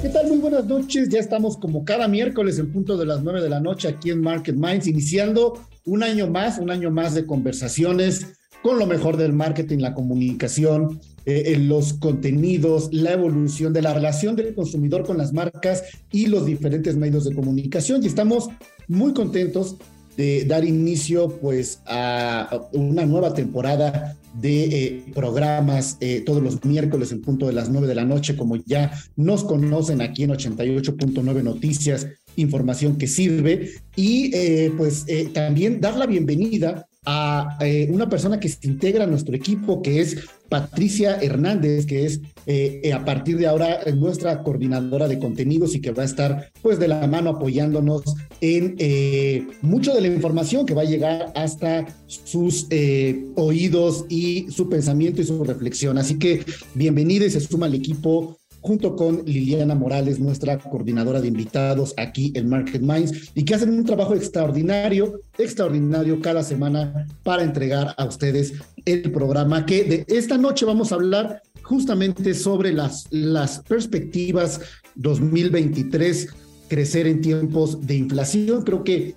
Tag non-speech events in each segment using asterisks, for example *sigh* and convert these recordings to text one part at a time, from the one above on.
¿Qué tal? Muy buenas noches. Ya estamos como cada miércoles en punto de las 9 de la noche aquí en Market Minds, iniciando un año más, un año más de conversaciones con lo mejor del marketing, la comunicación, eh, los contenidos, la evolución de la relación del consumidor con las marcas y los diferentes medios de comunicación. Y estamos muy contentos de dar inicio pues a una nueva temporada de eh, programas eh, todos los miércoles en punto de las 9 de la noche, como ya nos conocen aquí en 88.9 Noticias, información que sirve, y eh, pues también dar la bienvenida a eh, una persona que se integra a nuestro equipo, que es Patricia Hernández, que es eh, eh, a partir de ahora nuestra coordinadora de contenidos y que va a estar pues de la mano apoyándonos en mucho de la información que va a llegar hasta sus oídos y su pensamiento y su reflexión. Así que bienvenida y se suma al equipo junto con Liliana Morales, nuestra coordinadora de invitados aquí en Market Minds, y que hacen un trabajo extraordinario, extraordinario cada semana para entregar a ustedes el programa que de esta noche vamos a hablar justamente sobre las, las perspectivas 2023 crecer en tiempos de inflación. Creo que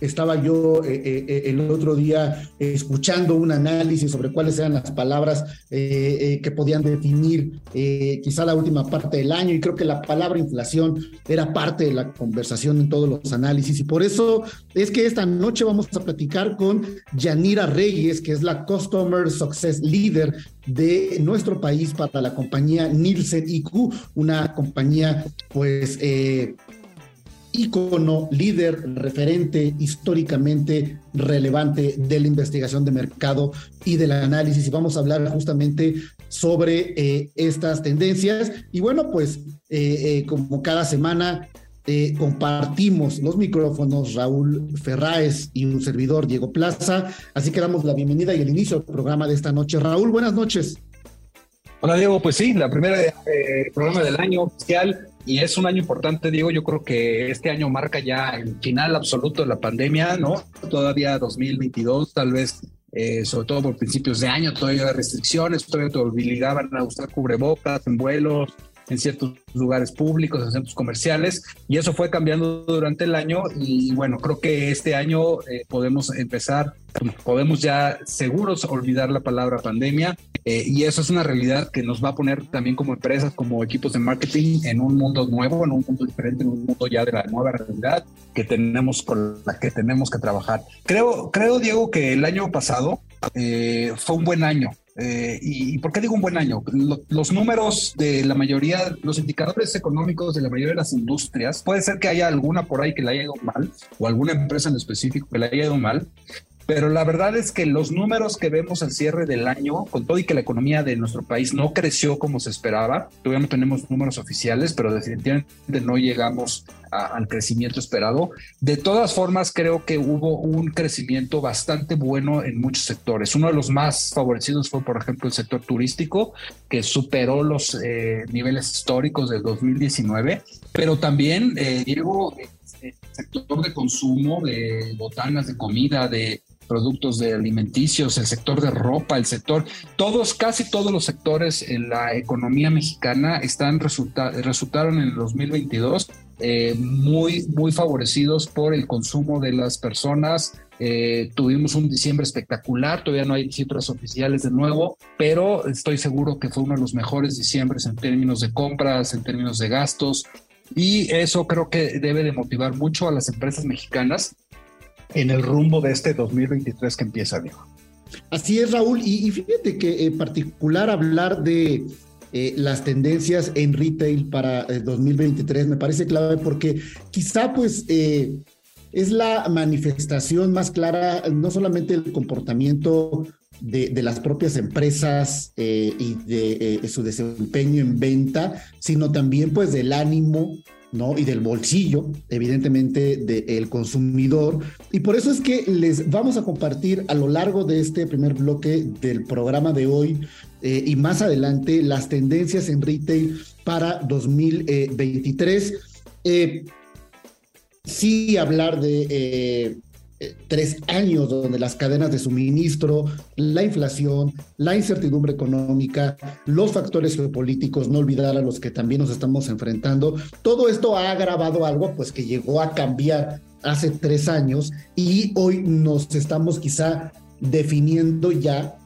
estaba yo eh, eh, eh, el otro día escuchando un análisis sobre cuáles eran las palabras que podían definir quizá la última parte del año y creo que la palabra inflación era parte de la conversación en todos los análisis. Y por eso es que esta noche vamos a platicar con Yanira Reyes, que es la Customer Success Leader de nuestro país para la compañía Nielsen IQ, una compañía pues ícono, líder, referente históricamente relevante de la investigación de mercado y del análisis. Y vamos a hablar justamente sobre eh, estas tendencias. Y bueno, pues eh, eh, como cada semana compartimos los micrófonos Raúl Ferráez y un servidor Diego Plaza. Así que damos la bienvenida y el inicio del programa de esta noche. Raúl, buenas noches. Hola Diego, pues sí, la primera programa del año oficial y es un año importante, Diego. Yo creo que este año marca ya el final absoluto de la pandemia, ¿no? Todavía 2022, tal vez, eh, sobre todo por principios de año, todavía hay restricciones, todavía te obligaban a usar cubrebocas en vuelos, en ciertos lugares públicos, en centros comerciales, y eso fue cambiando durante el año y bueno, creo que este año eh, podemos empezar, podemos ya seguros olvidar la palabra pandemia eh, y eso es una realidad que nos va a poner también como empresas, como equipos de marketing en un mundo nuevo, en un mundo diferente, en un mundo ya de la nueva realidad que tenemos con la que tenemos que trabajar. Creo, creo Diego, que el año pasado eh, fue un buen año eh, y, por qué digo un buen año? los números de la mayoría, los indicadores económicos de la mayoría de las industrias, puede ser que haya alguna por ahí que le haya ido mal, o alguna empresa en específico que le haya ido mal, pero la verdad es que los números que vemos al cierre del año, con todo y que la economía de nuestro país no creció como se esperaba, todavía no tenemos números oficiales, pero definitivamente no llegamos al crecimiento esperado. De todas formas, creo que hubo un crecimiento bastante bueno en muchos sectores. Uno de los más favorecidos fue, por ejemplo, el sector turístico, que superó los eh, niveles históricos del 2019, pero también, eh, Diego, sector de consumo, de botanas, de comida, de productos de alimenticios, el sector de ropa, el sector, todos, casi todos los sectores en la economía mexicana están resultaron en el 2022 eh, muy, muy favorecidos por el consumo de las personas. Eh, tuvimos un diciembre espectacular, todavía no hay cifras oficiales de nuevo, pero estoy seguro que fue uno de los mejores diciembres en términos de compras, en términos de gastos, Y eso creo que debe de motivar mucho a las empresas mexicanas en el rumbo de este 2023 que empieza, Diego. Así es, Raúl. Y, fíjate que en particular hablar de eh, las tendencias en retail para el 2023 me parece clave porque quizá pues eh, es la manifestación más clara, no solamente el comportamiento de, las propias empresas eh, y de su desempeño en venta, sino también pues del ánimo ¿no? Y del bolsillo, evidentemente, del consumidor. Y por eso es que les vamos a compartir a lo largo de este primer bloque del programa de hoy eh, y más adelante las tendencias en retail para 2023. Eh, sí hablar de eh, eh, tres años donde las cadenas de suministro, la inflación, la incertidumbre económica, los factores geopolíticos, no olvidar a los que también nos estamos enfrentando, todo esto ha agravado algo pues que llegó a cambiar hace tres años y hoy nos estamos quizá definiendo ya,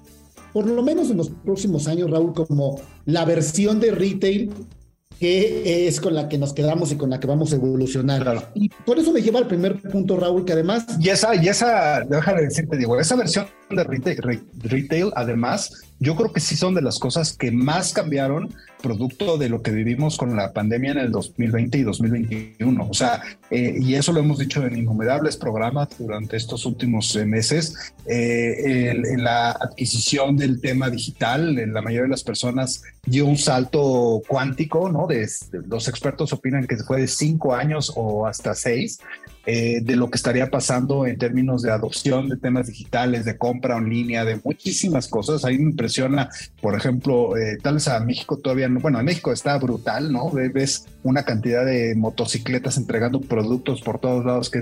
por lo menos en los próximos años, Raúl, como la versión de retail que es con la que nos quedamos y con la que vamos a evolucionar. Y por eso me lleva al primer punto, Raúl, que además... Y esa, y esa, déjame decirte, digo, esa versión de retail, además, yo creo que sí son de las cosas que más cambiaron producto de lo que vivimos con la pandemia en el 2020 y 2021. O sea, eh, y eso lo hemos dicho en innumerables programas durante estos últimos eh, meses, eh, en la adquisición del tema digital, la mayoría de las personas dio un salto cuántico, ¿no? De, los expertos opinan que fue de cinco años o hasta seis. De lo que estaría pasando en términos de adopción de temas digitales, de compra en línea, de muchísimas cosas. Ahí me impresiona, por ejemplo, tal vez a México todavía bueno, en México está brutal, ¿no? Ves una cantidad de motocicletas entregando productos por todos lados que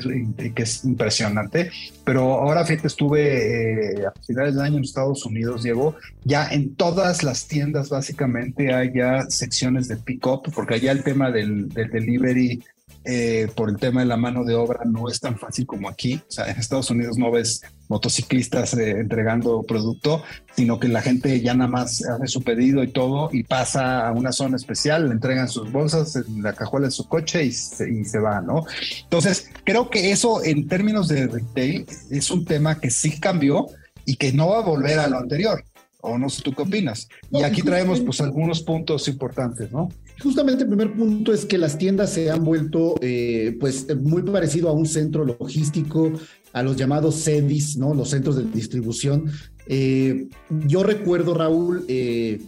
es, impresionante. Pero ahora, fíjate, estuve eh, a finales del año en Estados Unidos, Diego, ya en todas las tiendas básicamente hay ya secciones de pick-up, porque allá el tema del delivery eh, por el tema de la mano de obra no es tan fácil como aquí. O sea, en Estados Unidos no ves motociclistas eh, entregando producto, sino que la gente ya nada más hace su pedido y todo y pasa a una zona especial, le entregan sus bolsas en la cajuela de su coche y se, y se va, ¿no? Entonces, creo que eso en términos de retail es un tema que sí cambió y que no va a volver a lo anterior. O no sé tú qué opinas. Y aquí traemos pues algunos puntos importantes, ¿no? Justamente el primer punto es que las tiendas se han vuelto eh, pues muy parecido a un centro logístico, a los llamados CEDIS, ¿no? Los centros de distribución. Eh, yo recuerdo, Raúl, eh,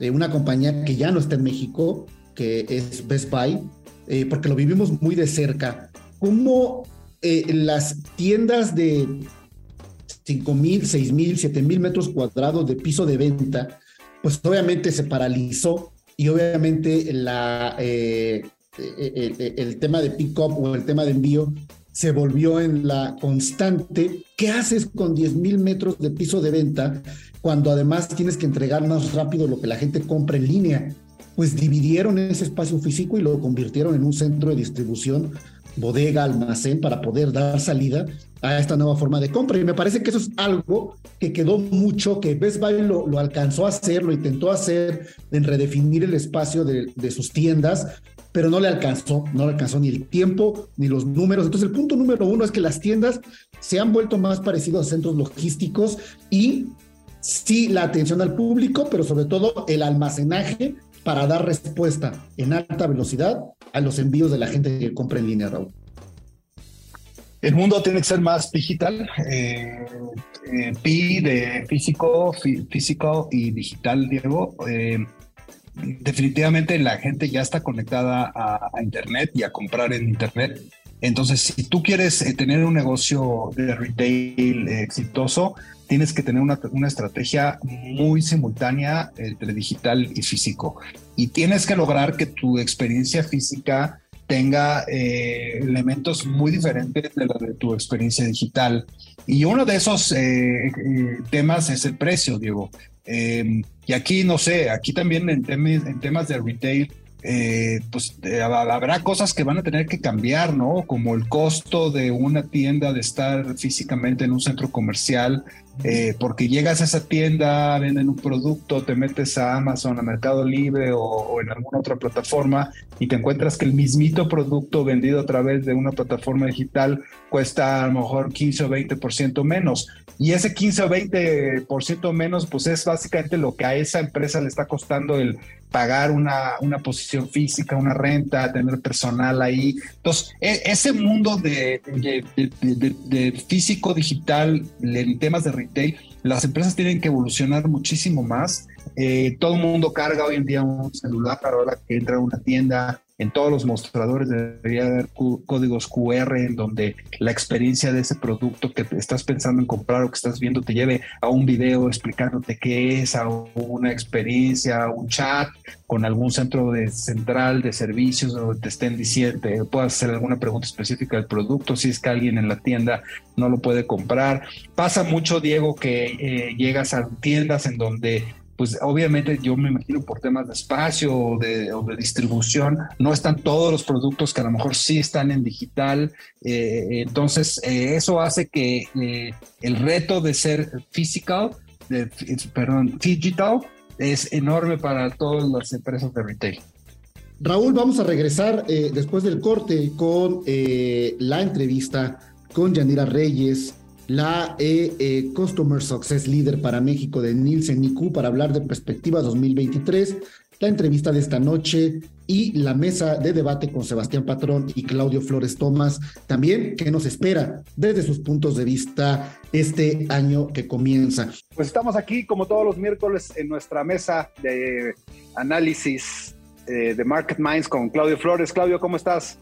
una compañía que ya no está en México, que es Best Buy, porque lo vivimos muy de cerca, cómo las tiendas de 5 mil, 6 mil, 7 mil metros cuadrados de piso de venta, pues obviamente se paralizó y obviamente la, eh, el, tema de pick-up o el tema de envío se volvió en la constante. ¿Qué haces con 10 mil metros de piso de venta cuando además tienes que entregar más rápido lo que la gente compra en línea? Pues dividieron ese espacio físico y lo convirtieron en un centro de distribución bodega, almacén, para poder dar salida a esta nueva forma de compra. Y me parece que eso es algo que quedó mucho, que Best Buy lo, lo alcanzó a hacer, lo intentó hacer en redefinir el espacio de, de, sus tiendas, pero no le alcanzó, no le alcanzó ni el tiempo ni los números. Entonces el punto número uno es que las tiendas se han vuelto más parecidos a centros logísticos y sí la atención al público, pero sobre todo el almacenaje para dar respuesta en alta velocidad a los envíos de la gente que compra en línea, Raúl. El mundo tiene que ser más digital, eh, eh PI de físico, físico y digital, Diego. Eh, definitivamente la gente ya está conectada a, Internet y a comprar en Internet. Entonces, si tú quieres eh, tener un negocio de retail exitoso, tienes que tener una, una, estrategia muy simultánea entre digital y físico. Y tienes que lograr que tu experiencia física tenga eh, elementos muy diferentes de la de tu experiencia digital. Y uno de esos eh, eh, temas es el precio, Diego. Y aquí, no sé, aquí también en, en temas de retail, eh, pues habrá cosas que van a tener que cambiar, ¿no? Como el costo de una tienda de estar físicamente en un centro comercial, eh, porque llegas a esa tienda, venden un producto, te metes a Amazon, a Mercado Libre o, en alguna otra plataforma y te encuentras que el mismito producto vendido a través de una plataforma digital cuesta a lo mejor 15 o 20% menos. Y ese 15 o 20% menos, pues es básicamente lo que a esa empresa le está costando el pagar una, una posición física, una renta, tener personal ahí. Entonces, e, ese mundo de, físico digital en temas de retail, las empresas tienen que evolucionar muchísimo más. Eh, todo el mundo carga hoy en día un celular para ahora que entra a una tienda en todos los mostradores debería haber códigos QR en donde la experiencia de ese producto que estás pensando en comprar o que estás viendo te lleve a un video explicándote qué es, a una experiencia, a un chat con algún centro de central de servicios donde te estén diciendo, puedas hacer alguna pregunta específica del producto, si es que alguien en la tienda no lo puede comprar. Pasa mucho, Diego, que eh, llegas a tiendas en donde pues obviamente yo me imagino por temas de espacio o de, distribución, no están todos los productos que a lo mejor sí están en digital. Eh, entonces, eh, eso hace que eh, el reto de ser physical, de, perdón, digital, es enorme para todas las empresas de retail. Raúl, vamos a regresar después del corte con la entrevista con Yanira Reyes, la eh, eh, Customer Success Leader para México de Nielsen IQ para hablar de perspectiva 2023, la entrevista de esta noche y la mesa de debate con Sebastián Patrón y Claudio Flores Tomás, también que nos espera desde sus puntos de vista este año que comienza. Pues estamos aquí como todos los miércoles en nuestra mesa de análisis eh, de Market Minds con Claudio Flores. Claudio, ¿cómo estás?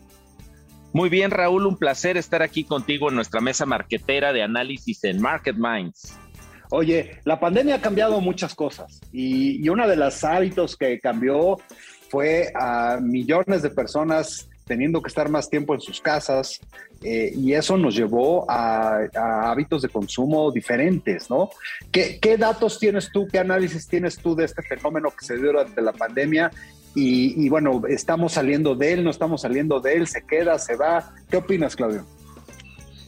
Muy bien, Raúl, un placer estar aquí contigo en nuestra mesa marquetera de análisis en Market Minds. Oye, la pandemia ha cambiado muchas cosas y, uno de los hábitos que cambió fue a millones de personas teniendo que estar más tiempo en sus casas eh, y eso nos llevó a, hábitos de consumo diferentes, ¿no? ¿Qué, ¿Qué, datos tienes tú, qué análisis tienes tú de este fenómeno que se dio durante la pandemia y, bueno, estamos saliendo de él, no estamos saliendo de él, se queda, se va. ¿Qué opinas, Claudio?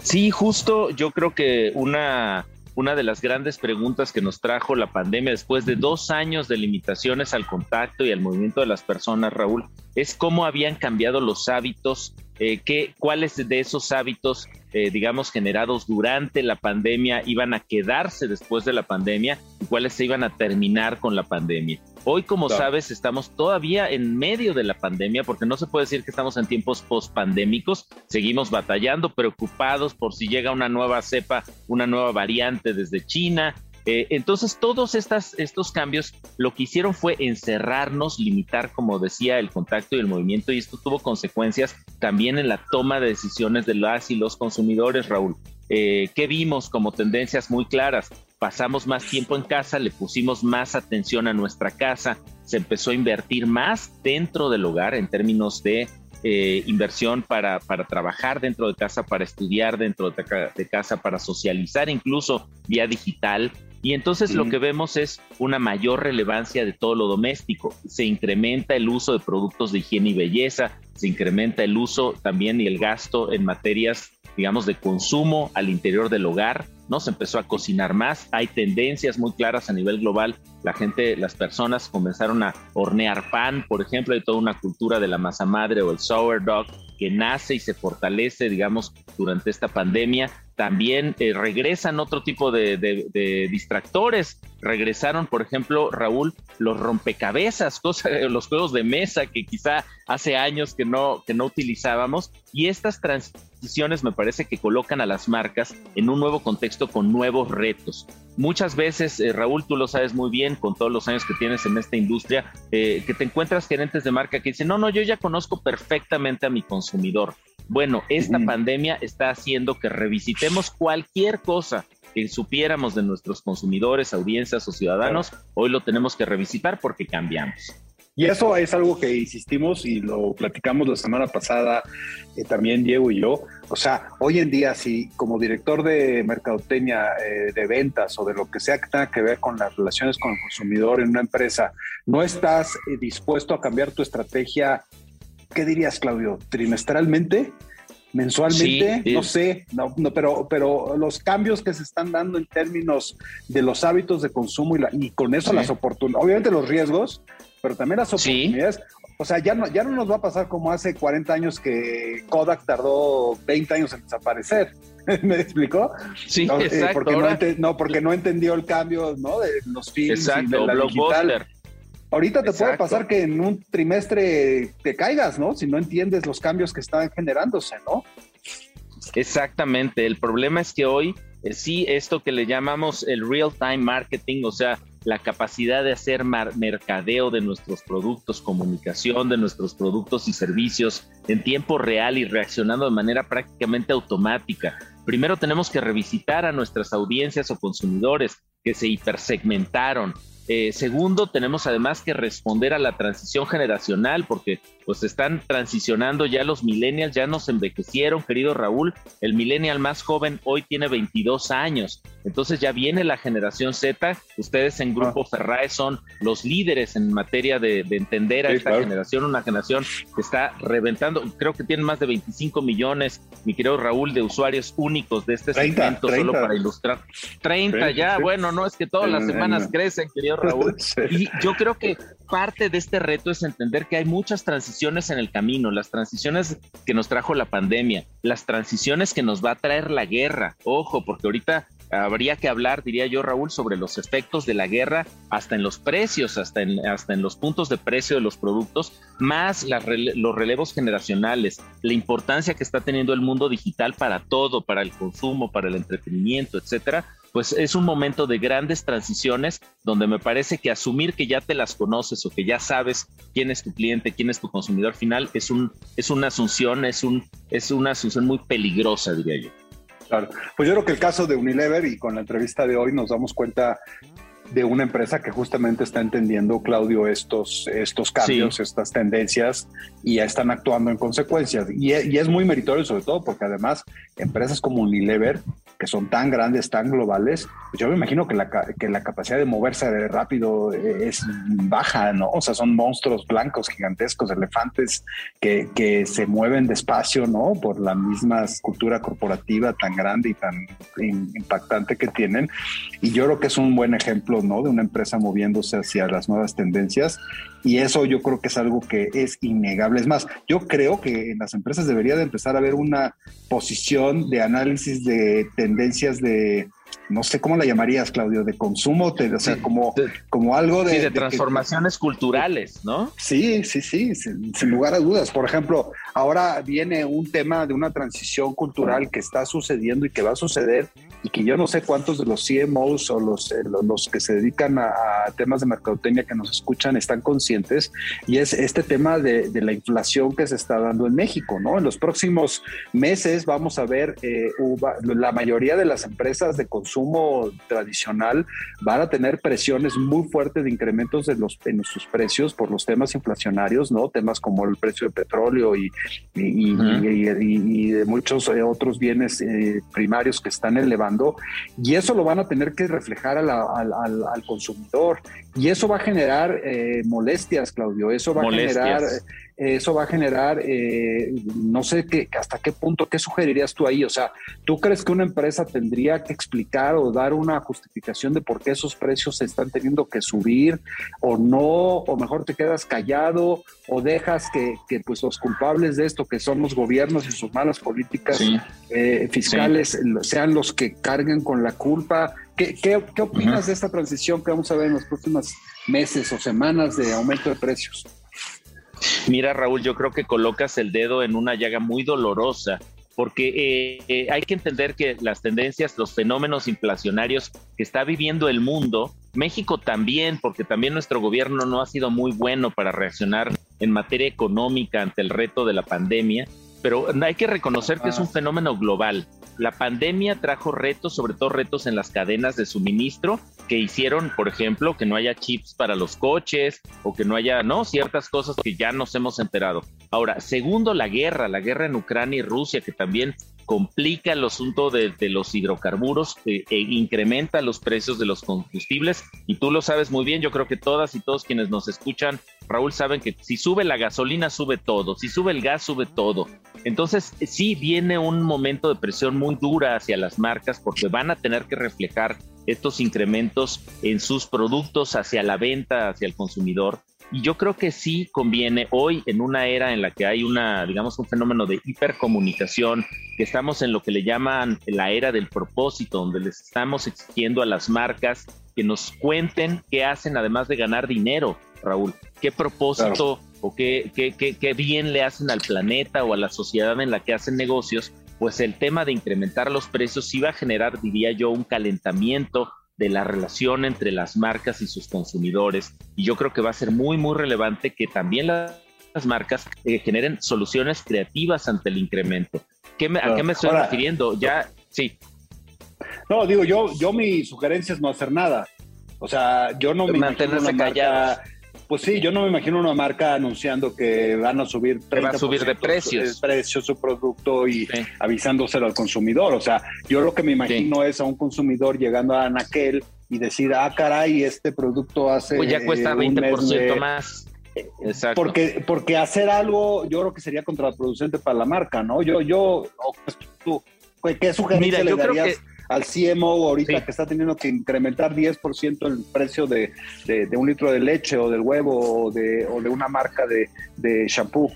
Sí, justo yo creo que una, una de las grandes preguntas que nos trajo la pandemia después de dos años de limitaciones al contacto y al movimiento de las personas, Raúl, es cómo habían cambiado los hábitos, eh, qué, cuáles de esos hábitos, eh, digamos, generados durante la pandemia iban a quedarse después de la pandemia y cuáles se iban a terminar con la pandemia. Hoy, como sabes, estamos todavía en medio de la pandemia, porque no se puede decir que estamos en tiempos post-pandémicos. Seguimos batallando, preocupados por si llega una nueva cepa, una nueva variante desde China. Eh, entonces, todos estas, estos cambios lo que hicieron fue encerrarnos, limitar, como decía, el contacto y el movimiento, y esto tuvo consecuencias también en la toma de decisiones de las y los consumidores, Raúl. Eh, ¿Qué vimos como tendencias muy claras? pasamos más tiempo en casa, le pusimos más atención a nuestra casa, se empezó a invertir más dentro del hogar en términos de eh, inversión para, para, trabajar dentro de casa, para estudiar dentro de, casa, para socializar incluso vía digital. Y entonces lo que vemos es una mayor relevancia de todo lo doméstico. Se incrementa el uso de productos de higiene y belleza, se incrementa el uso también y el gasto en materias, digamos, de consumo al interior del hogar ¿no? Se empezó a cocinar más, hay tendencias muy claras a nivel global, la gente, las personas comenzaron a hornear pan, por ejemplo, hay toda una cultura de la masa madre o el sourdough que nace y se fortalece, digamos, durante esta pandemia. También eh, regresan otro tipo de, distractores. Regresaron, por ejemplo, Raúl, los rompecabezas, *laughs* los juegos de mesa que quizá hace años que no, que no utilizábamos. Y estas transiciones me parece que colocan a las marcas en un nuevo contexto con nuevos retos. Muchas veces, eh, Raúl, tú lo sabes muy bien con todos los años que tienes en esta industria, eh, que te encuentras gerentes de marca que dicen, no, no, yo ya conozco perfectamente a mi consumidor. Bueno, esta pandemia está haciendo que revisitemos cualquier cosa que supiéramos de nuestros consumidores, audiencias o ciudadanos, hoy lo tenemos que revisitar porque cambiamos. Y eso es algo que insistimos y lo platicamos la semana pasada eh, también Diego y yo. O sea, hoy en día si como director de mercadotecnia, eh, de ventas o de lo que sea que tenga que ver con las relaciones con el consumidor en una empresa, no estás eh, dispuesto a cambiar tu estrategia, ¿qué dirías Claudio? ¿Trimestralmente? Mensualmente, no sé, no, no, pero, pero los cambios que se están dando en términos de los hábitos de consumo y, la, y con eso las oportunidades, obviamente los riesgos, pero también las oportunidades. O sea, ya no, ya no nos va a pasar como hace 40 años que Kodak tardó 20 años en desaparecer. *laughs* ¿Me explicó? Sí, no, eh, exacto. porque, no, porque no entendió el cambio ¿no? de los films y de la digital. Ahorita te puede pasar que en un trimestre te caigas, ¿no? Si no entiendes los cambios que están generándose, ¿no? Exactamente. El problema es que hoy eh, sí esto que le llamamos el real time marketing, o sea, la capacidad de hacer mercadeo de nuestros productos, comunicación de nuestros productos y servicios en tiempo real y reaccionando de manera prácticamente automática. Primero tenemos que revisitar a nuestras audiencias o consumidores que se hipersegmentaron, eh, segundo, tenemos además que responder a la transición generacional, porque pues están transicionando ya los millennials, ya nos envejecieron, querido Raúl. El millennial más joven hoy tiene 22 años. Entonces ya viene la generación Z. Ustedes en Grupo ah. Ferrae son los líderes en materia de, entender a esta generación, una generación que está reventando. Creo que tienen más de 25 millones, mi querido Raúl, de usuarios únicos de este segmento, solo para ilustrar. 30 ya, bueno, no es que todas las semanas crecen, querido Raúl. *laughs* Y yo creo que parte de este reto es entender que hay muchas transiciones en el camino, las transiciones que nos trajo la pandemia, las transiciones que nos va a traer la guerra. Ojo, porque ahorita habría que hablar, diría yo, Raúl, sobre los efectos de la guerra hasta en los precios, hasta en, hasta en los puntos de precio de los productos, más los relevos generacionales, la importancia que está teniendo el mundo digital para todo, para el consumo, para el entretenimiento, etcétera pues es un momento de grandes transiciones donde me parece que asumir que ya te las conoces o que ya sabes quién es tu cliente, quién es tu consumidor final, es, un, es una asunción, es, un, es una asunción muy peligrosa, diría yo. Claro, pues yo creo que el caso de Unilever y con la entrevista de hoy nos damos cuenta de una empresa que justamente está entendiendo, Claudio, estos, estos cambios, estas tendencias y ya están actuando en consecuencia. Y, y, es muy meritorio sobre todo porque además empresas como Unilever que son tan grandes, tan globales, pues yo me imagino que la, que la capacidad de moverse rápido es baja, ¿no? O sea, son monstruos blancos, gigantescos, elefantes que, que se mueven despacio, ¿no? Por la misma cultura corporativa tan grande y tan impactante que tienen. Y yo creo que es un buen ejemplo, ¿no? De una empresa moviéndose hacia las nuevas tendencias y eso yo creo que es algo que es innegable. Es más, yo creo que en las empresas debería de empezar a haber una posición de análisis de tendencias de, no sé cómo la llamarías, Claudio, de consumo, o sea, como, como algo de... de transformaciones culturales, ¿no? Sí, sí, sí, sin, lugar a dudas. Por ejemplo, ahora viene un tema de una transición cultural que está sucediendo y que va a suceder y que yo no sé cuántos de los CMOs o los, eh, los que se dedican a, temas de mercadotecnia que nos escuchan están conscientes y es este tema de, la inflación que se está dando en México, ¿no? En los próximos meses vamos a ver eh, la mayoría de las empresas de consumo tradicional van a tener presiones muy fuertes de incrementos de los, en sus precios por los temas inflacionarios, ¿no? Temas como el precio de petróleo y, y, de muchos eh, otros bienes primarios que están elevando y eso lo van a tener que reflejar al, consumidor y eso va a generar eh, molestias, Claudio, eso va a generar eso va a generar, eh, no sé qué, hasta qué punto, ¿qué sugerirías tú ahí? O sea, ¿tú crees que una empresa tendría que explicar o dar una justificación de por qué esos precios se están teniendo que subir o no? O mejor te quedas callado o dejas que, pues los culpables de esto, que son los gobiernos y sus malas políticas eh, fiscales, sean los que carguen con la culpa. ¿Qué, qué, opinas de esta transición que vamos a ver en los próximos meses o semanas de aumento de precios? Mira, Raúl, yo creo que colocas el dedo en una llaga muy dolorosa, porque eh, eh, hay que entender que las tendencias, los fenómenos inflacionarios que está viviendo el mundo, México también, porque también nuestro gobierno no ha sido muy bueno para reaccionar en materia económica ante el reto de la pandemia, pero hay que reconocer que es un fenómeno global. La pandemia trajo retos, sobre todo retos en las cadenas de suministro, que hicieron, por ejemplo, que no haya chips para los coches o que no haya, no, ciertas cosas que ya nos hemos enterado. Ahora, segundo, la guerra, la guerra en Ucrania y Rusia, que también complica el asunto de, los hidrocarburos eh, e incrementa los precios de los combustibles. Y tú lo sabes muy bien, yo creo que todas y todos quienes nos escuchan, Raúl, saben que si sube la gasolina, sube todo, si sube el gas, sube todo. Entonces, sí viene un momento de presión muy dura hacia las marcas porque van a tener que reflejar estos incrementos en sus productos hacia la venta, hacia el consumidor. Y yo creo que sí conviene hoy en una era en la que hay una, digamos, un fenómeno de hipercomunicación, que estamos en lo que le llaman la era del propósito, donde les estamos exigiendo a las marcas que nos cuenten qué hacen además de ganar dinero, Raúl. ¿Qué propósito o qué, qué, qué, qué bien le hacen al planeta o a la sociedad en la que hacen negocios? Pues el tema de incrementar los precios sí va a generar, diría yo, un calentamiento de la relación entre las marcas y sus consumidores. Y yo creo que va a ser muy, muy relevante que también las marcas eh, generen soluciones creativas ante el incremento. ¿Qué ¿A qué me estoy refiriendo? Ya, sí. No, digo, yo, yo mi sugerencia es no hacer nada. O sea, yo no me Mantenerse callada pues sí, yo no me imagino una marca anunciando que van a subir 30 va a subir de precios. El precio su producto y avisándoselo al consumidor. O sea, yo lo que me imagino es a un consumidor llegando a Anaquel y decir, ah, caray, este producto hace. Pues ya cuesta 20% más. Exacto. Porque, porque hacer algo, yo creo que sería contraproducente para la marca, ¿no? Yo, yo, ¿qué sugerencia le darías? Al CMO ahorita que está teniendo que incrementar 10% el precio de, un litro de leche o del huevo o de, o de una marca de, de shampoo?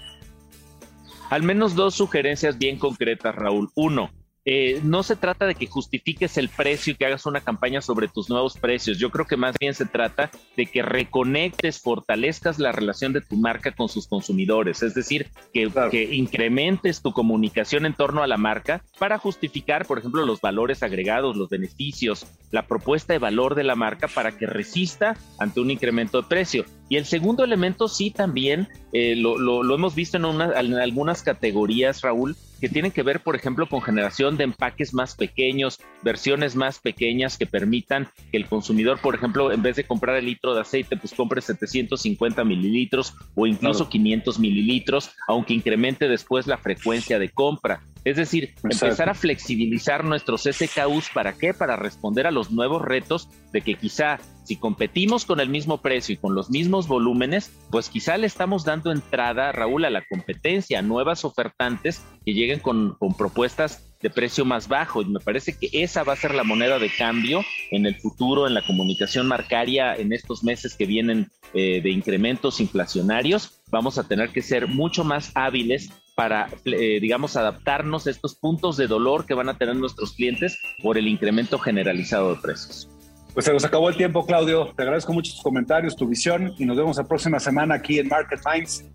Al menos dos sugerencias bien concretas, Raúl. Uno, eh, no se trata de que justifiques el precio y que hagas una campaña sobre tus nuevos precios. Yo creo que más bien se trata de que reconectes, fortalezcas la relación de tu marca con sus consumidores. Es decir, que, que incrementes tu comunicación en torno a la marca para justificar, por ejemplo, los valores agregados, los beneficios, la propuesta de valor de la marca para que resista ante un incremento de precio. Y el segundo elemento sí también eh, lo, lo, hemos visto en, en algunas categorías, Raúl, que tienen que ver, por ejemplo, con generación de empaques más pequeños, versiones más pequeñas que permitan que el consumidor, por ejemplo, en vez de comprar el litro de aceite, pues compre 750 mililitros o incluso 500 mililitros, aunque incremente después la frecuencia de compra. Es decir, empezar a flexibilizar nuestros SKUs para qué? Para responder a los nuevos retos de que quizá si competimos con el mismo precio y con los mismos volúmenes, pues quizá le estamos dando entrada, Raúl, a la competencia, a nuevas ofertantes que lleguen con, propuestas de precio más bajo. Y me parece que esa va a ser la moneda de cambio en el futuro, en la comunicación marcaria, en estos meses que vienen eh, de incrementos inflacionarios. Vamos a tener que ser mucho más hábiles para, eh, digamos, adaptarnos a estos puntos de dolor que van a tener nuestros clientes por el incremento generalizado de precios. Pues se nos acabó el tiempo, Claudio. Te agradezco mucho tus comentarios, tu visión y nos vemos la próxima semana aquí en Market Minds.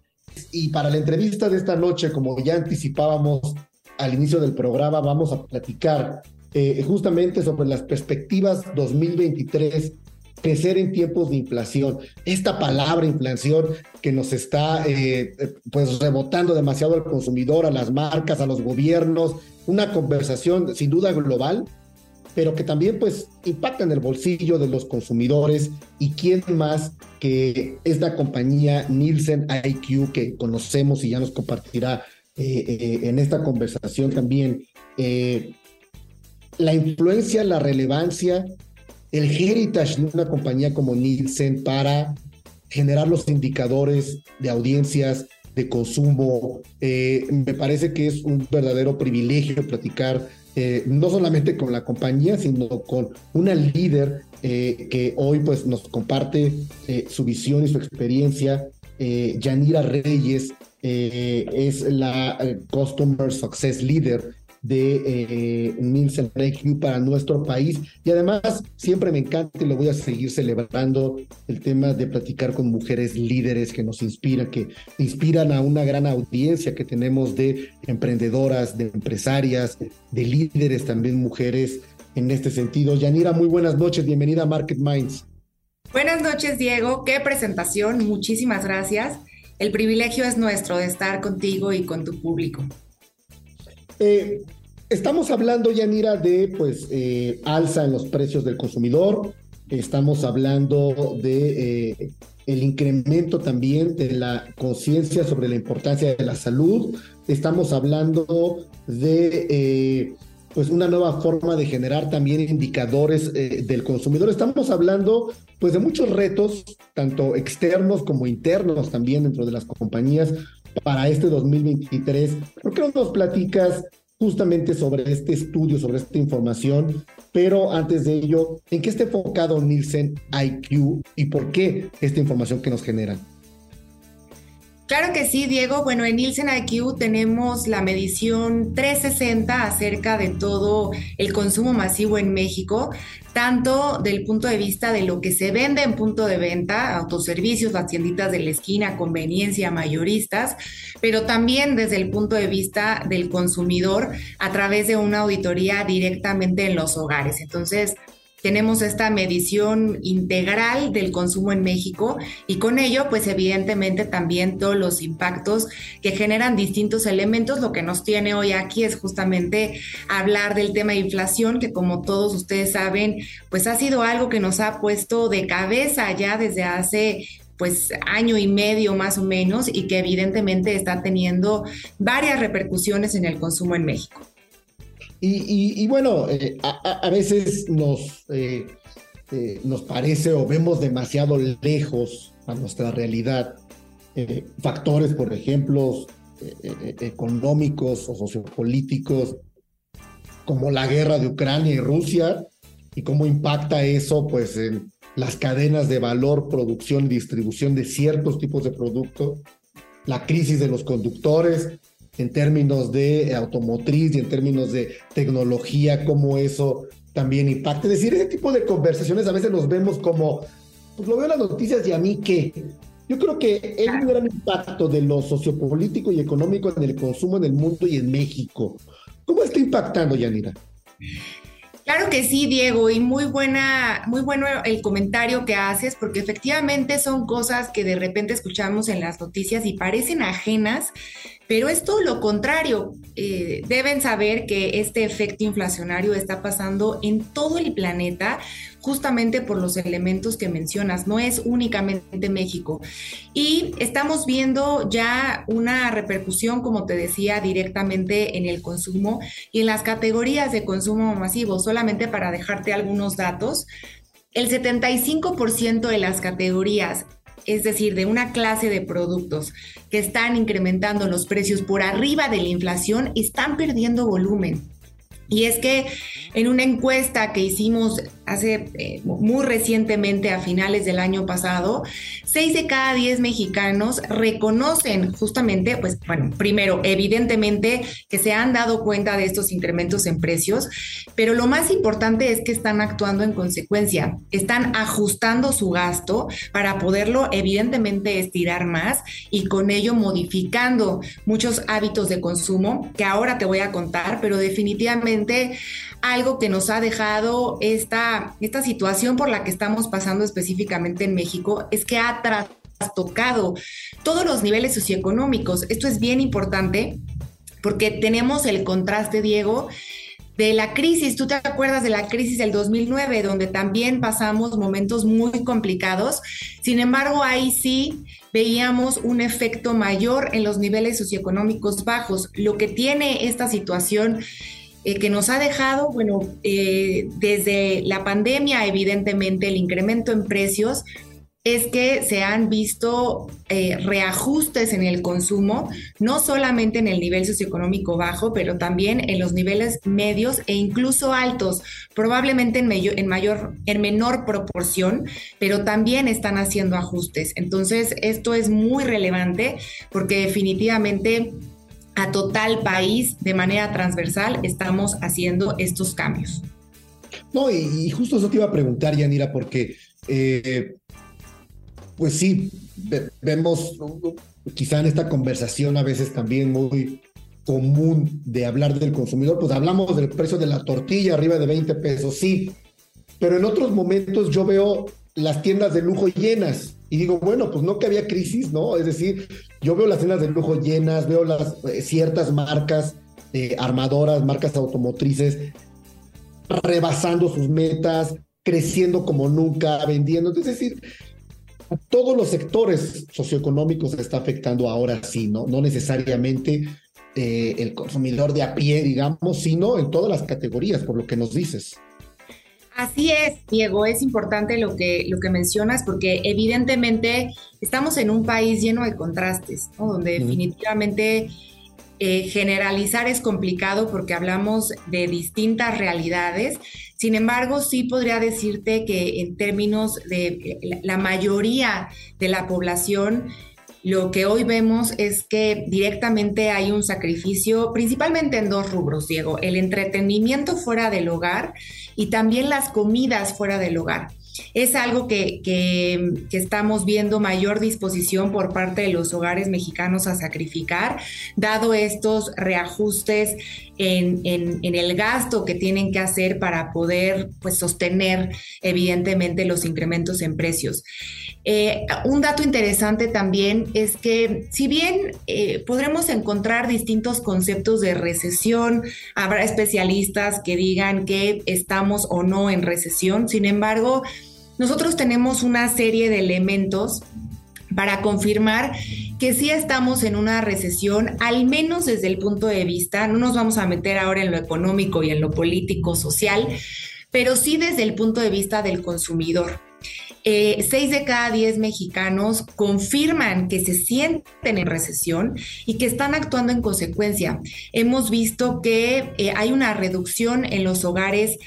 Y para la entrevista de esta noche, como ya anticipábamos al inicio del programa, vamos a platicar eh, justamente sobre las perspectivas 2023 crecer en tiempos de inflación. Esta palabra inflación que nos está eh, pues rebotando demasiado al consumidor, a las marcas, a los gobiernos, una conversación sin duda global, pero que también pues impacta en el bolsillo de los consumidores y quién más que es la compañía Nielsen IQ que conocemos y ya nos compartirá eh, eh, en esta conversación también la influencia, la relevancia el heritage de una compañía como Nielsen para generar los indicadores de audiencias, de consumo. Eh, me parece que es un verdadero privilegio platicar eh, no solamente con la compañía, sino con una líder eh, que hoy pues nos comparte su visión y su experiencia. Yanira Reyes es la Customer Success Leader de eh, Nielsen para nuestro país. Y además, siempre me encanta y lo voy a seguir celebrando el tema de platicar con mujeres líderes que nos inspiran, que inspiran a una gran audiencia que tenemos de emprendedoras, de empresarias, de líderes también mujeres en este sentido. Yanira, muy buenas noches, bienvenida a Market Minds. Buenas noches, Diego. Qué presentación, muchísimas gracias. El privilegio es nuestro de estar contigo y con tu público. Eh, estamos hablando, Yanira, de pues eh, alza en los precios del consumidor, estamos hablando de eh, el incremento también de la conciencia sobre la importancia de la salud, estamos hablando de eh, pues una nueva forma de generar también indicadores del consumidor. Estamos hablando pues de muchos retos, tanto externos como internos también dentro de las compañías para este 2023. ¿Por qué no nos platicas justamente sobre este estudio, sobre esta información? Pero antes de ello, ¿en qué está enfocado Nielsen IQ y por qué esta información que nos generan? Claro que sí, Diego. Bueno, en Nielsen IQ tenemos la medición 360 acerca de todo el consumo masivo en México, tanto del punto de vista de lo que se vende en punto de venta, autoservicios, las de la esquina, conveniencia, mayoristas, pero también desde el punto de vista del consumidor a través de una auditoría directamente en los hogares. Entonces, tenemos esta medición integral del consumo en México y con ello, pues evidentemente también todos los impactos que generan distintos elementos. Lo que nos tiene hoy aquí es justamente hablar del tema de inflación, que como todos ustedes saben, pues ha sido algo que nos ha puesto de cabeza ya desde hace pues año y medio más o menos y que evidentemente está teniendo varias repercusiones en el consumo en México. Y, bueno, eh, a, veces nos, eh, eh, nos parece o vemos demasiado lejos a nuestra realidad factores, por ejemplo, económicos o sociopolíticos, como la guerra de Ucrania y Rusia, y cómo impacta eso pues en las cadenas de valor, producción y distribución de ciertos tipos de productos, la crisis de los conductores, en términos de automotriz y en términos de tecnología, cómo eso también impacta. Es decir, ese tipo de conversaciones a veces nos vemos como, pues lo veo en las noticias y a mí qué. Yo creo que hay un gran impacto de lo sociopolítico y económico en el consumo en el mundo y en México. ¿Cómo está impactando, Yanira? Claro que sí, Diego, y muy buena, muy bueno el comentario que haces, porque efectivamente son cosas que de repente escuchamos en las noticias y parecen ajenas, pero es todo lo contrario. Eh, deben saber que este efecto inflacionario está pasando en todo el planeta justamente por los elementos que mencionas, no es únicamente México. Y estamos viendo ya una repercusión, como te decía, directamente en el consumo y en las categorías de consumo masivo. Solamente para dejarte algunos datos, el 75% de las categorías es decir, de una clase de productos que están incrementando los precios por arriba de la inflación, están perdiendo volumen. Y es que en una encuesta que hicimos hace eh, muy recientemente, a finales del año pasado, seis de cada diez mexicanos reconocen justamente, pues bueno, primero, evidentemente que se han dado cuenta de estos incrementos en precios, pero lo más importante es que están actuando en consecuencia, están ajustando su gasto para poderlo evidentemente estirar más y con ello modificando muchos hábitos de consumo que ahora te voy a contar, pero definitivamente algo que nos ha dejado esta, esta situación por la que estamos pasando específicamente en México es que ha trastocado todos los niveles socioeconómicos. Esto es bien importante porque tenemos el contraste, Diego, de la crisis. Tú te acuerdas de la crisis del 2009, donde también pasamos momentos muy complicados. Sin embargo, ahí sí veíamos un efecto mayor en los niveles socioeconómicos bajos. Lo que tiene esta situación eh, que nos ha dejado, bueno, eh, desde la pandemia, evidentemente, el incremento en precios es que se han visto eh, reajustes en el consumo, no solamente en el nivel socioeconómico bajo, pero también en los niveles medios e incluso altos, probablemente en, mayor, en menor proporción, pero también están haciendo ajustes. Entonces, esto es muy relevante porque definitivamente a total país de manera transversal estamos haciendo estos cambios. No, y, justo eso te iba a preguntar, Yanira, porque eh, pues sí, vemos quizá en esta conversación a veces también muy común de hablar del consumidor, pues hablamos del precio de la tortilla arriba de 20 pesos, sí, pero en otros momentos yo veo las tiendas de lujo llenas y digo, bueno, pues no que había crisis, ¿no? Es decir, yo veo las tiendas de lujo llenas, veo las eh, ciertas marcas armadoras, marcas automotrices rebasando sus metas, creciendo como nunca, vendiendo. Es decir, todos los sectores socioeconómicos se está afectando ahora sí, ¿no? No necesariamente eh, el consumidor de a pie, digamos, sino en todas las categorías, por lo que nos dices. Así es, Diego, es importante lo que, lo que mencionas porque evidentemente estamos en un país lleno de contrastes, donde definitivamente eh, generalizar es complicado porque hablamos de distintas realidades. Sin embargo, sí podría decirte que en términos de la mayoría de la población, lo que hoy vemos es que directamente hay un sacrificio, principalmente en dos rubros, Diego, el entretenimiento fuera del hogar y también las comidas fuera del hogar es algo que, estamos viendo mayor disposición por parte de los hogares mexicanos a sacrificar, dado estos reajustes en, el gasto que tienen que hacer para poder pues, sostener evidentemente los incrementos en precios. Eh, un dato interesante también es que si bien eh, podremos encontrar distintos conceptos de recesión, habrá especialistas que digan que estamos o no en recesión, sin embargo, nosotros tenemos una serie de elementos para confirmar que sí estamos en una recesión, al menos desde el punto de vista, no nos vamos a meter ahora en lo económico y en lo político, social, pero sí desde el punto de vista del consumidor. Eh, seis de cada diez mexicanos confirman que se sienten en recesión y que están actuando en consecuencia. Hemos visto que eh, hay una reducción en los hogares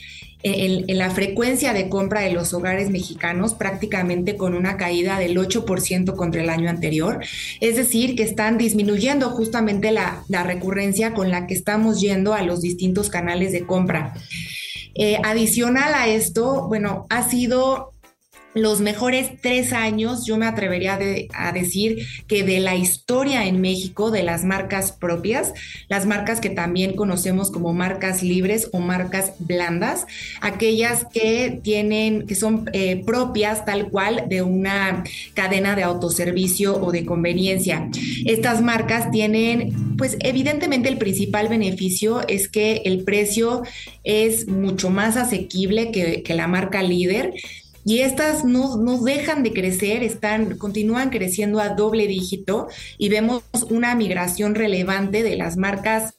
en, la frecuencia de compra de los hogares mexicanos, prácticamente con una caída del 8% contra el año anterior. Es decir, que están disminuyendo justamente la, recurrencia con la que estamos yendo a los distintos canales de compra. Eh, adicional a esto, bueno, ha sido los mejores tres años, yo me atrevería a decir que de la historia en México de las marcas propias, las marcas que también conocemos como marcas libres o marcas blandas, aquellas que tienen, que son eh, propias tal cual de una cadena de autoservicio o de conveniencia. Estas marcas tienen, pues evidentemente el principal beneficio es que el precio es mucho más asequible que, que la marca líder y estas no, no, dejan de crecer, están, continúan creciendo a doble dígito y vemos una migración relevante de las marcas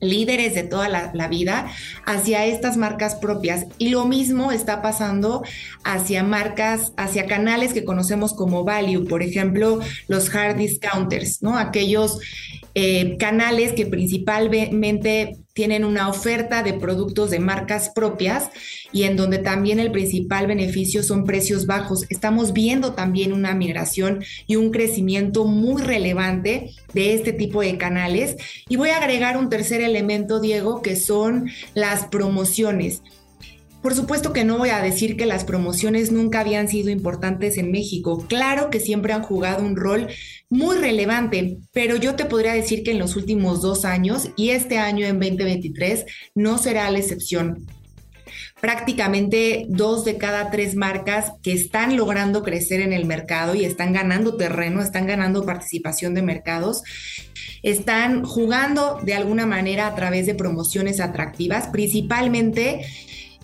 líderes de toda la, vida hacia estas marcas propias. Y lo mismo está pasando hacia marcas, hacia canales que conocemos como value, por ejemplo, los hard discounters, ¿no? Aquellos eh, canales que principalmente tienen una oferta de productos de marcas propias y en donde también el principal beneficio son precios bajos. Estamos viendo también una migración y un crecimiento muy relevante de este tipo de canales. Y voy a agregar un tercer elemento, Diego, que son las promociones. Por supuesto que no voy a decir que las promociones nunca habían sido importantes en México. Claro que siempre han jugado un rol muy relevante, pero yo te podría decir que en los últimos dos años y este año en 2023 no será la excepción. Prácticamente dos de cada tres marcas que están logrando crecer en el mercado y están ganando terreno, están ganando participación de mercados, están jugando de alguna manera a través de promociones atractivas, principalmente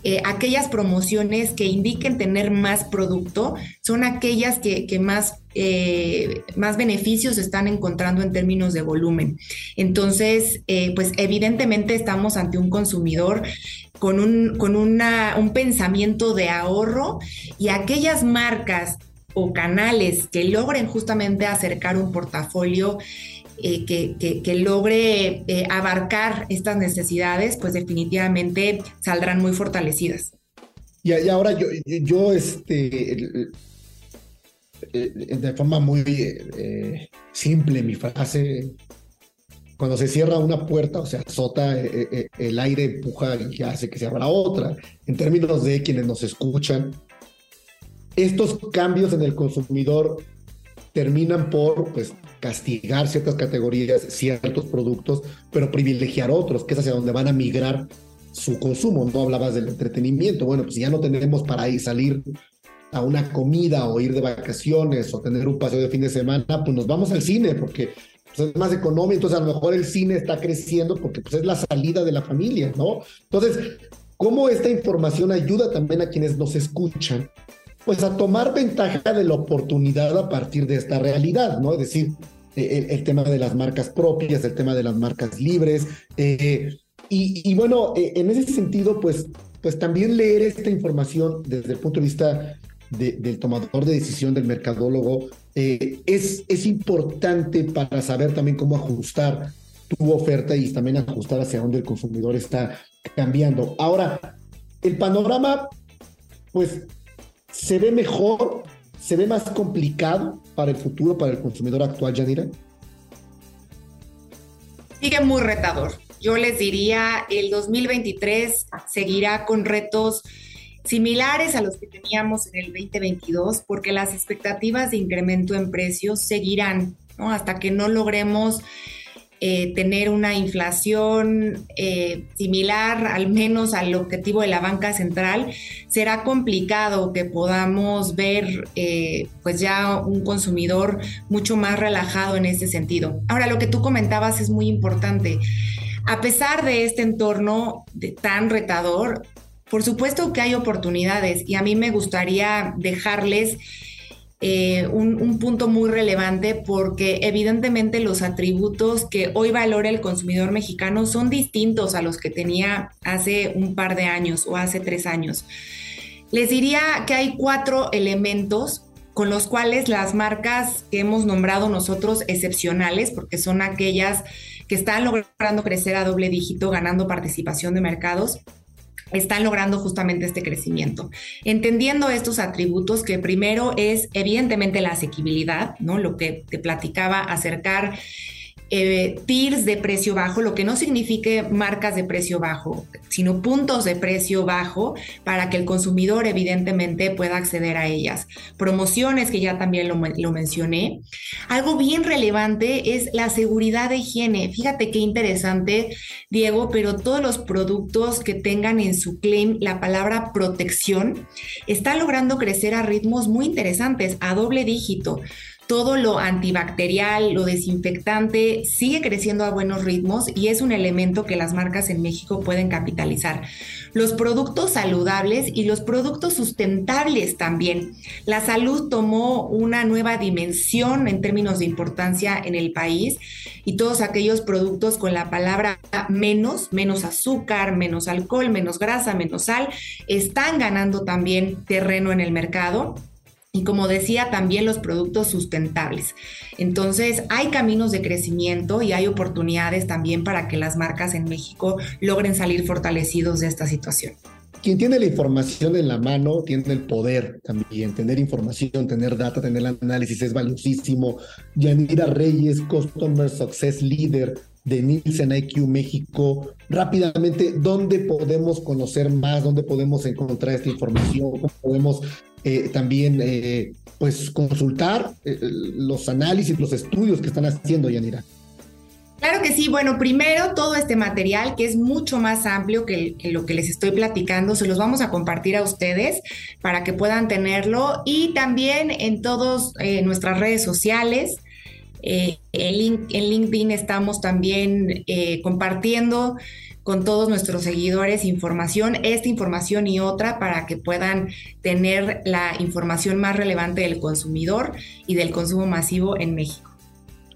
eh, aquellas promociones que indiquen tener más producto son aquellas que, más, eh, más beneficios están encontrando en términos de volumen. Entonces, eh, pues evidentemente estamos ante un consumidor con, un, con una, un pensamiento de ahorro y aquellas marcas o canales que logren justamente acercar un portafolio eh, que, logre eh, abarcar estas necesidades, pues definitivamente saldrán muy fortalecidas. Y, ahora yo, yo este, de forma muy eh, simple, mi frase, cuando se cierra una puerta o se azota, el aire empuja y hace que se abra otra. En términos de quienes nos escuchan, estos cambios en el consumidor terminan por pues, castigar ciertas categorías, ciertos productos, pero privilegiar otros, que es hacia donde van a migrar su consumo. No hablabas del entretenimiento. Bueno, pues ya no tenemos para ir salir a una comida o ir de vacaciones o tener un paseo de fin de semana, pues nos vamos al cine porque pues, es más económico. Entonces, a lo mejor el cine está creciendo porque pues, es la salida de la familia, ¿no? Entonces, cómo esta información ayuda también a quienes nos escuchan, pues a tomar ventaja de la oportunidad a partir de esta realidad, ¿no? Es decir, eh, el, tema de las marcas propias, el tema de las marcas libres. Eh, y, bueno, eh, en ese sentido, pues, pues también leer esta información desde el punto de vista del tomador de decisión, del mercadólogo, es, es importante para saber también cómo ajustar tu oferta y también ajustar hacia dónde el consumidor está cambiando. Ahora, el panorama, pues, se ve mejor, se ve más complicado para el futuro, para el consumidor actual, Yadira. Sigue muy retador. Yo les diría, el 2023 seguirá con retos similares a los que teníamos en el 2022, porque las expectativas de incremento en precios seguirán, ¿no? Hasta que no logremos eh, tener una inflación eh, similar al menos al objetivo de la banca central, será complicado que podamos ver eh, pues ya un consumidor mucho más relajado en ese sentido. Ahora, lo que tú comentabas es muy importante. A pesar de este entorno tan retador, por supuesto que hay oportunidades y a mí me gustaría dejarles eh, un, punto muy relevante porque evidentemente los atributos que hoy valora el consumidor mexicano son distintos a los que tenía hace un par de años o hace tres años. Les diría que hay cuatro elementos con los cuales las marcas que hemos nombrado nosotros excepcionales, porque son aquellas que están logrando crecer a doble dígito, ganando participación de mercados, están logrando justamente este crecimiento. Entendiendo estos atributos, que primero es evidentemente la asequibilidad, ¿no? Lo que te platicaba, acercar eh, tiers de precio bajo, lo que no signifique marcas de precio bajo, sino puntos de precio bajo para que el consumidor evidentemente pueda acceder a ellas. Promociones, que ya también lo, lo mencioné. Algo bien relevante es la seguridad de higiene. Fíjate qué interesante, Diego, pero todos los productos que tengan en su claim la palabra protección están logrando crecer a ritmos muy interesantes, a doble dígito todo lo antibacterial, lo desinfectante sigue creciendo a buenos ritmos y es un elemento que las marcas en México pueden capitalizar. Los productos saludables y los productos sustentables también. La salud tomó una nueva dimensión en términos de importancia en el país y todos aquellos productos con la palabra menos, menos azúcar, menos alcohol, menos grasa, menos sal, están ganando también terreno en el mercado y como decía, también los productos sustentables. Entonces, hay caminos de crecimiento y hay oportunidades también para que las marcas en México logren salir fortalecidos de esta situación. Quien tiene la información en la mano tiene el poder también. Tener información, tener data, tener análisis es valiosísimo. Yanira Reyes, Customer Success Leader de Nielsen IQ México. Rápidamente, ¿dónde podemos conocer más? ¿Dónde podemos encontrar esta información? ¿Cómo podemos eh, también eh, pues consultar eh, los análisis, los estudios que están haciendo, Yanira. Claro que sí. Bueno, primero todo este material que es mucho más amplio que, lo que les estoy platicando, se los vamos a compartir a ustedes para que puedan tenerlo y también en todas nuestras redes sociales. En, en, LinkedIn estamos también compartiendo con todos nuestros seguidores información, esta información y otra para que puedan tener la información más relevante del consumidor y del consumo masivo en México.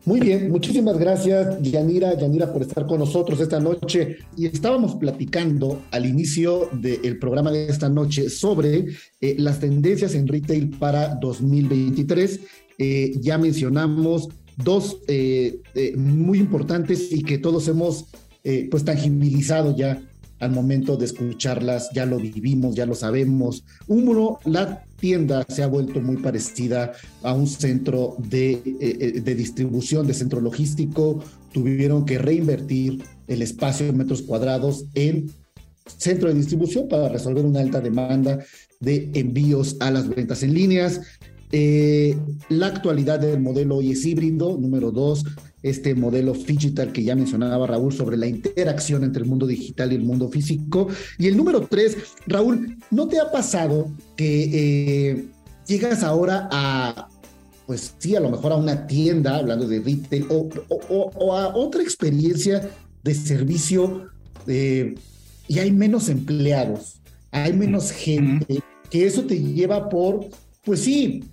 Muy bien, muchísimas gracias Yanira, Yanira por estar con nosotros esta noche. Y estábamos platicando al inicio del programa de esta noche sobre eh, las tendencias en retail para 2023. Eh, ya mencionamos dos eh, muy importantes y que todos hemos eh, pues tangibilizado ya al momento de escucharlas, ya lo vivimos, ya lo sabemos. Uno, la tienda se ha vuelto muy parecida a un centro de, eh, eh, de, distribución, de centro logístico. Tuvieron que reinvertir el espacio de metros cuadrados en centro de distribución para resolver una alta demanda de envíos a las ventas en líneas. La actualidad del modelo hoy es híbrido. Número dos, este modelo digital que ya mencionaba Raúl sobre la interacción entre el mundo digital y el mundo físico. Y el número tres, Raúl, ¿no te ha pasado que eh, llegas ahora a, pues sí, a lo mejor a una tienda, hablando de retail, o, a otra experiencia de servicio? Eh, y hay menos empleados, hay menos gente, que eso te lleva por, pues sí,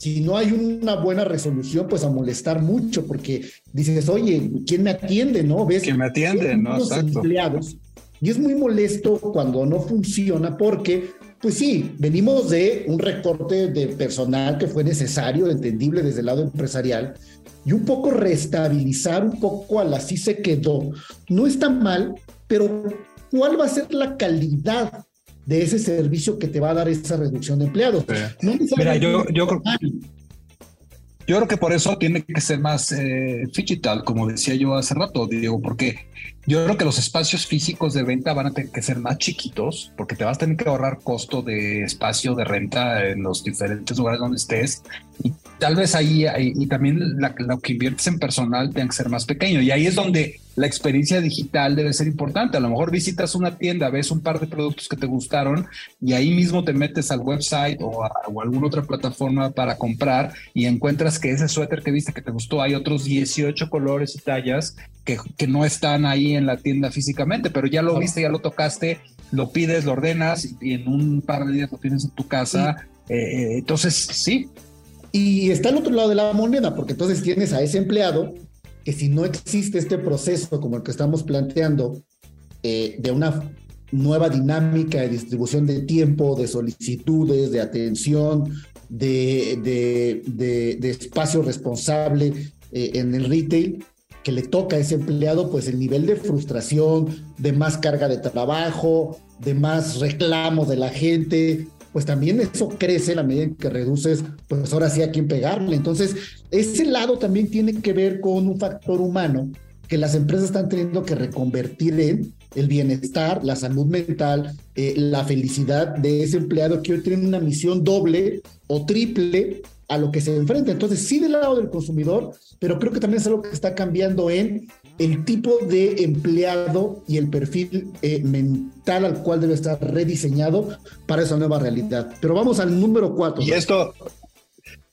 si no hay una buena resolución, pues a molestar mucho, porque dices, oye, ¿quién me atiende? ¿No? ¿Ves? ¿Quién me atiende? No, exacto. empleados. Y es muy molesto cuando no funciona porque, pues sí, venimos de un recorte de personal que fue necesario, entendible desde el lado empresarial, y un poco restabilizar un poco al así se quedó. No está mal, pero ¿cuál va a ser la calidad de ese servicio que te va a dar esa reducción de empleados. Mira, yo, yo, creo, yo creo que por eso tiene que ser más eh, digital, como decía yo hace rato, Diego, porque yo creo que los espacios físicos de venta van a tener que ser más chiquitos, porque te vas a tener que ahorrar costo de espacio de renta en los diferentes lugares donde estés. Y tal vez ahí, y también lo que inviertes en personal tenga que ser más pequeño. Y ahí es donde la experiencia digital debe ser importante. A lo mejor visitas una tienda, ves un par de productos que te gustaron y ahí mismo te metes al website o a o alguna otra plataforma para comprar y encuentras que ese suéter que viste que te gustó, hay otros 18 colores y tallas que, que no están ahí en la tienda físicamente, pero ya lo viste, ya lo tocaste, lo pides, lo ordenas y en un par de días lo tienes en tu casa. Eh, eh, entonces, sí. Y está al otro lado de la moneda, porque entonces tienes a ese empleado que si no existe este proceso como el que estamos planteando eh, de una nueva dinámica de distribución de tiempo, de solicitudes, de atención, de, de, de, espacio responsable en el retail, que le toca a ese empleado, pues el nivel de frustración, de más carga de trabajo, de más reclamo de la gente, pues también eso crece la medida que reduces, pues ahora sí a quién pegarle. Entonces, ese lado también tiene que ver con un factor humano que las empresas están teniendo que reconvertir en el bienestar, la salud mental, eh, la felicidad de ese empleado que hoy tiene una misión doble o triple a lo que se enfrenta. Entonces, sí del lado del consumidor, pero creo que también es algo que está cambiando en el tipo de empleado y el perfil eh, mental al cual debe estar rediseñado para esa nueva realidad. Pero vamos al número cuatro. Y esto,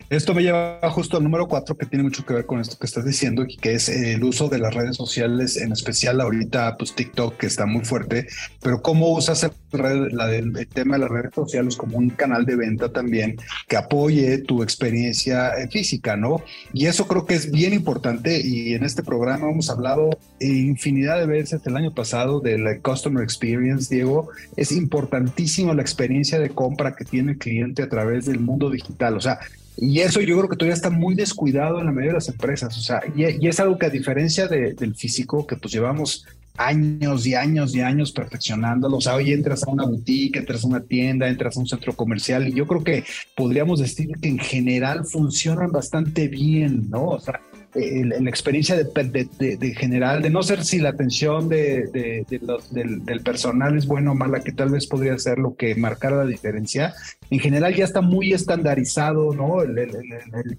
esto me lleva justo al número cuatro, que tiene mucho que ver con esto que estás diciendo, que es el uso de las redes sociales, en especial ahorita, pues TikTok, que está muy fuerte, pero cómo usas el, la, el, tema de las redes sociales como un canal de venta también que apoye tu experiencia eh, física, ¿no? Y eso creo que es bien importante, y en este programa hemos hablado infinidad de veces el año pasado de la Customer Experience, Diego. Es importantísimo la experiencia de compra que tiene el cliente a través del mundo digital, o sea, y eso yo creo que todavía está muy descuidado en la mayoría de las empresas. O sea, y, es algo que a diferencia del físico, que pues llevamos años y años y años perfeccionándolo. O sea, hoy entras a una boutique, entras a una tienda, entras a un centro comercial y yo creo que podríamos decir que en general funcionan bastante bien, ¿no? O sea, la experiencia de, general, de no ser si la atención de, del, del, personal es buena o mala, que tal vez podría ser lo que marcara la diferencia. En general ya está muy estandarizado, ¿no? El,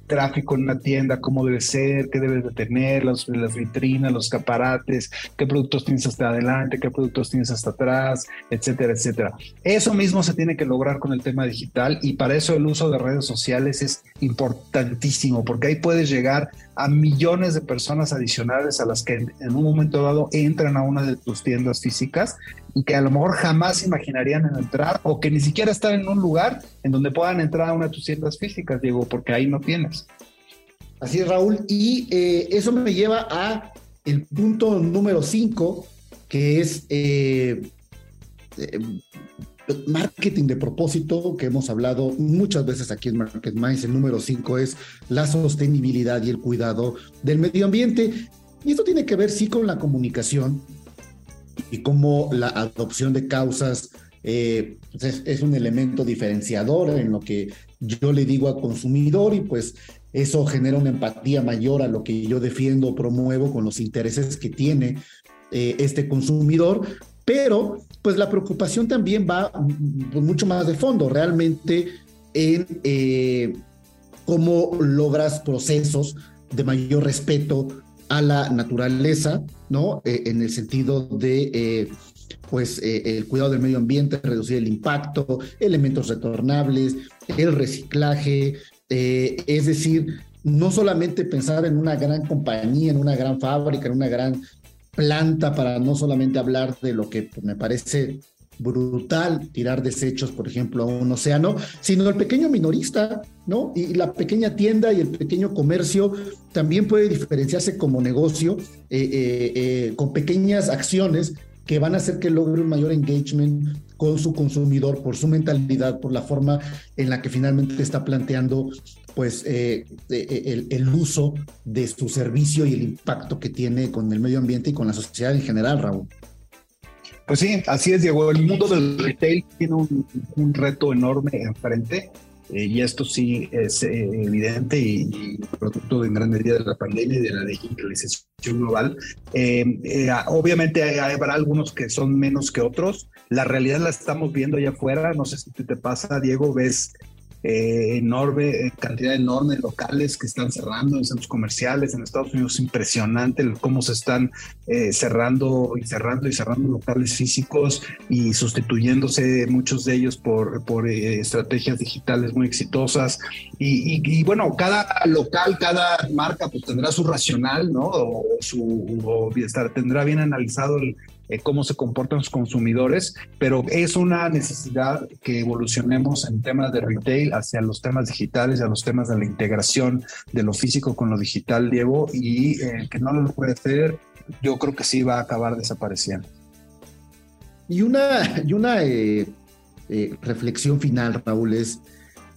tráfico en una tienda, cómo debe ser, qué debes de tener, las, las vitrinas, los escaparates, qué productos tienes hasta adelante, qué productos tienes hasta atrás, etcétera, etcétera. Eso mismo se tiene que lograr con el tema digital y para eso el uso de redes sociales es importantísimo, porque ahí puedes llegar a millones de personas adicionales a las que en un momento dado entran a una de tus tiendas físicas y que a lo mejor jamás imaginarían en entrar o que ni siquiera están en un lugar en donde puedan entrar a una de tus tiendas físicas, Diego, porque ahí no tienes. Así es, Raúl. Y eh, eso me lleva a el punto número 5, que es eh, eh, marketing de propósito, que hemos hablado muchas veces aquí en Market Minds. El número 5 es la sostenibilidad y el cuidado del medio ambiente. Y esto tiene que ver, sí, con la comunicación, y cómo la adopción de causas eh, pues es, un elemento diferenciador en lo que yo le digo al consumidor y pues eso genera una empatía mayor a lo que yo defiendo, promuevo con los intereses que tiene eh, este consumidor, pero pues la preocupación también va pues, mucho más de fondo, realmente en eh, cómo logras procesos de mayor respeto a la naturaleza, ¿no? Eh, en el sentido de, eh, pues, eh, el cuidado del medio ambiente, reducir el impacto, elementos retornables, el reciclaje, es decir, no solamente pensar en una gran compañía, en una gran fábrica, en una gran planta para no solamente hablar de lo que pues, me parece brutal tirar desechos, por ejemplo, a un océano, sino el pequeño minorista, ¿no? Y la pequeña tienda y el pequeño comercio también puede diferenciarse como negocio eh, eh, eh, con pequeñas acciones que van a hacer que logre un mayor engagement con su consumidor por su mentalidad, por la forma en la que finalmente está planteando pues el, el, uso de su servicio y el impacto que tiene con el medio ambiente y con la sociedad en general, Raúl. Pues sí, así es, Diego. El mundo del retail tiene un, reto enorme enfrente. Eh, y esto sí es eh, evidente y, producto en gran medida de la pandemia y de la digitalización global. Eh, obviamente habrá algunos que son menos que otros. La realidad la estamos viendo allá afuera. No sé si te pasa, Diego, ves eh, enorme, eh, cantidad enorme de locales que están cerrando en centros comerciales en Estados Unidos. Impresionante cómo se están eh, cerrando y cerrando y cerrando locales físicos y sustituyéndose muchos de ellos por, por estrategias digitales muy exitosas. Y, bueno, cada local, cada marca pues tendrá su racional, ¿no? O su o tendrá bien analizado el, eh, cómo se comportan los consumidores, pero es una necesidad que evolucionemos en temas de retail hacia los temas digitales, a los temas de la integración de lo físico con lo digital, Diego, y eh, que no lo puede hacer, yo creo que sí va a acabar desapareciendo. Y una, y una eh, reflexión final, Raúl, es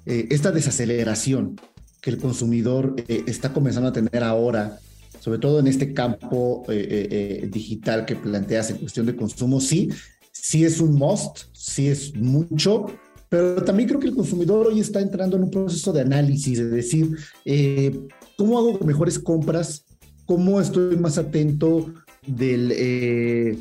esta desaceleración que el consumidor está comenzando a tener ahora sobre todo en este campo eh, eh, eh, digital que planteas en cuestión de consumo, sí, sí es un must, sí es mucho, pero también creo que el consumidor hoy está entrando en un proceso de análisis, de decir, ¿cómo hago mejores compras? ¿Cómo estoy más atento del,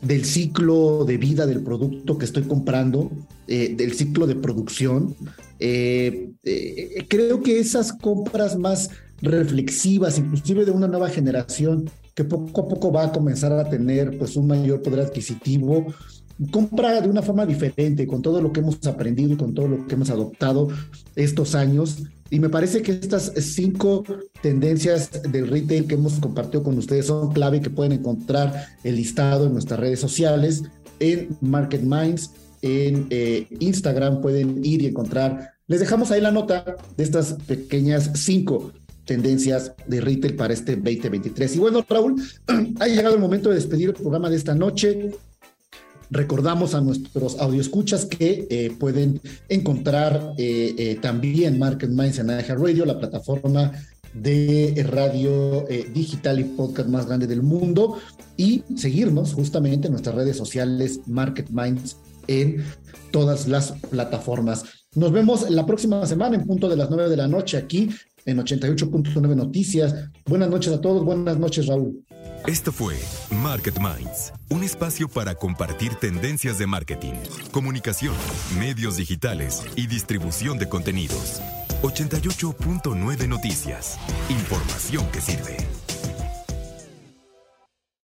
del ciclo de vida del producto que estoy comprando, del ciclo de producción? creo que esas compras más reflexivas, inclusive de una nueva generación que poco a poco va a comenzar a tener pues un mayor poder adquisitivo, compra de una forma diferente con todo lo que hemos aprendido y con todo lo que hemos adoptado estos años. Y me parece que estas cinco tendencias del retail que hemos compartido con ustedes son clave que pueden encontrar el listado en nuestras redes sociales, en Market Minds, en eh, Instagram pueden ir y encontrar. Les dejamos ahí la nota de estas pequeñas cinco tendencias de retail para este 2023. Y bueno, Raúl, *clears throat* ha llegado el momento de despedir el programa de esta noche. Recordamos a nuestros audioescuchas que eh, pueden encontrar eh, eh, también Market Minds en Radio, la plataforma de radio digital y podcast más grande del mundo, y seguirnos justamente en nuestras redes sociales Market Minds en todas las plataformas. Nos vemos la próxima semana en punto de las 9 de la noche aquí en 88.9 Noticias. Buenas noches a todos, buenas noches Raúl. Esto fue Market Minds, un espacio para compartir tendencias de marketing, comunicación, medios digitales y distribución de contenidos. 88.9 Noticias, información que sirve.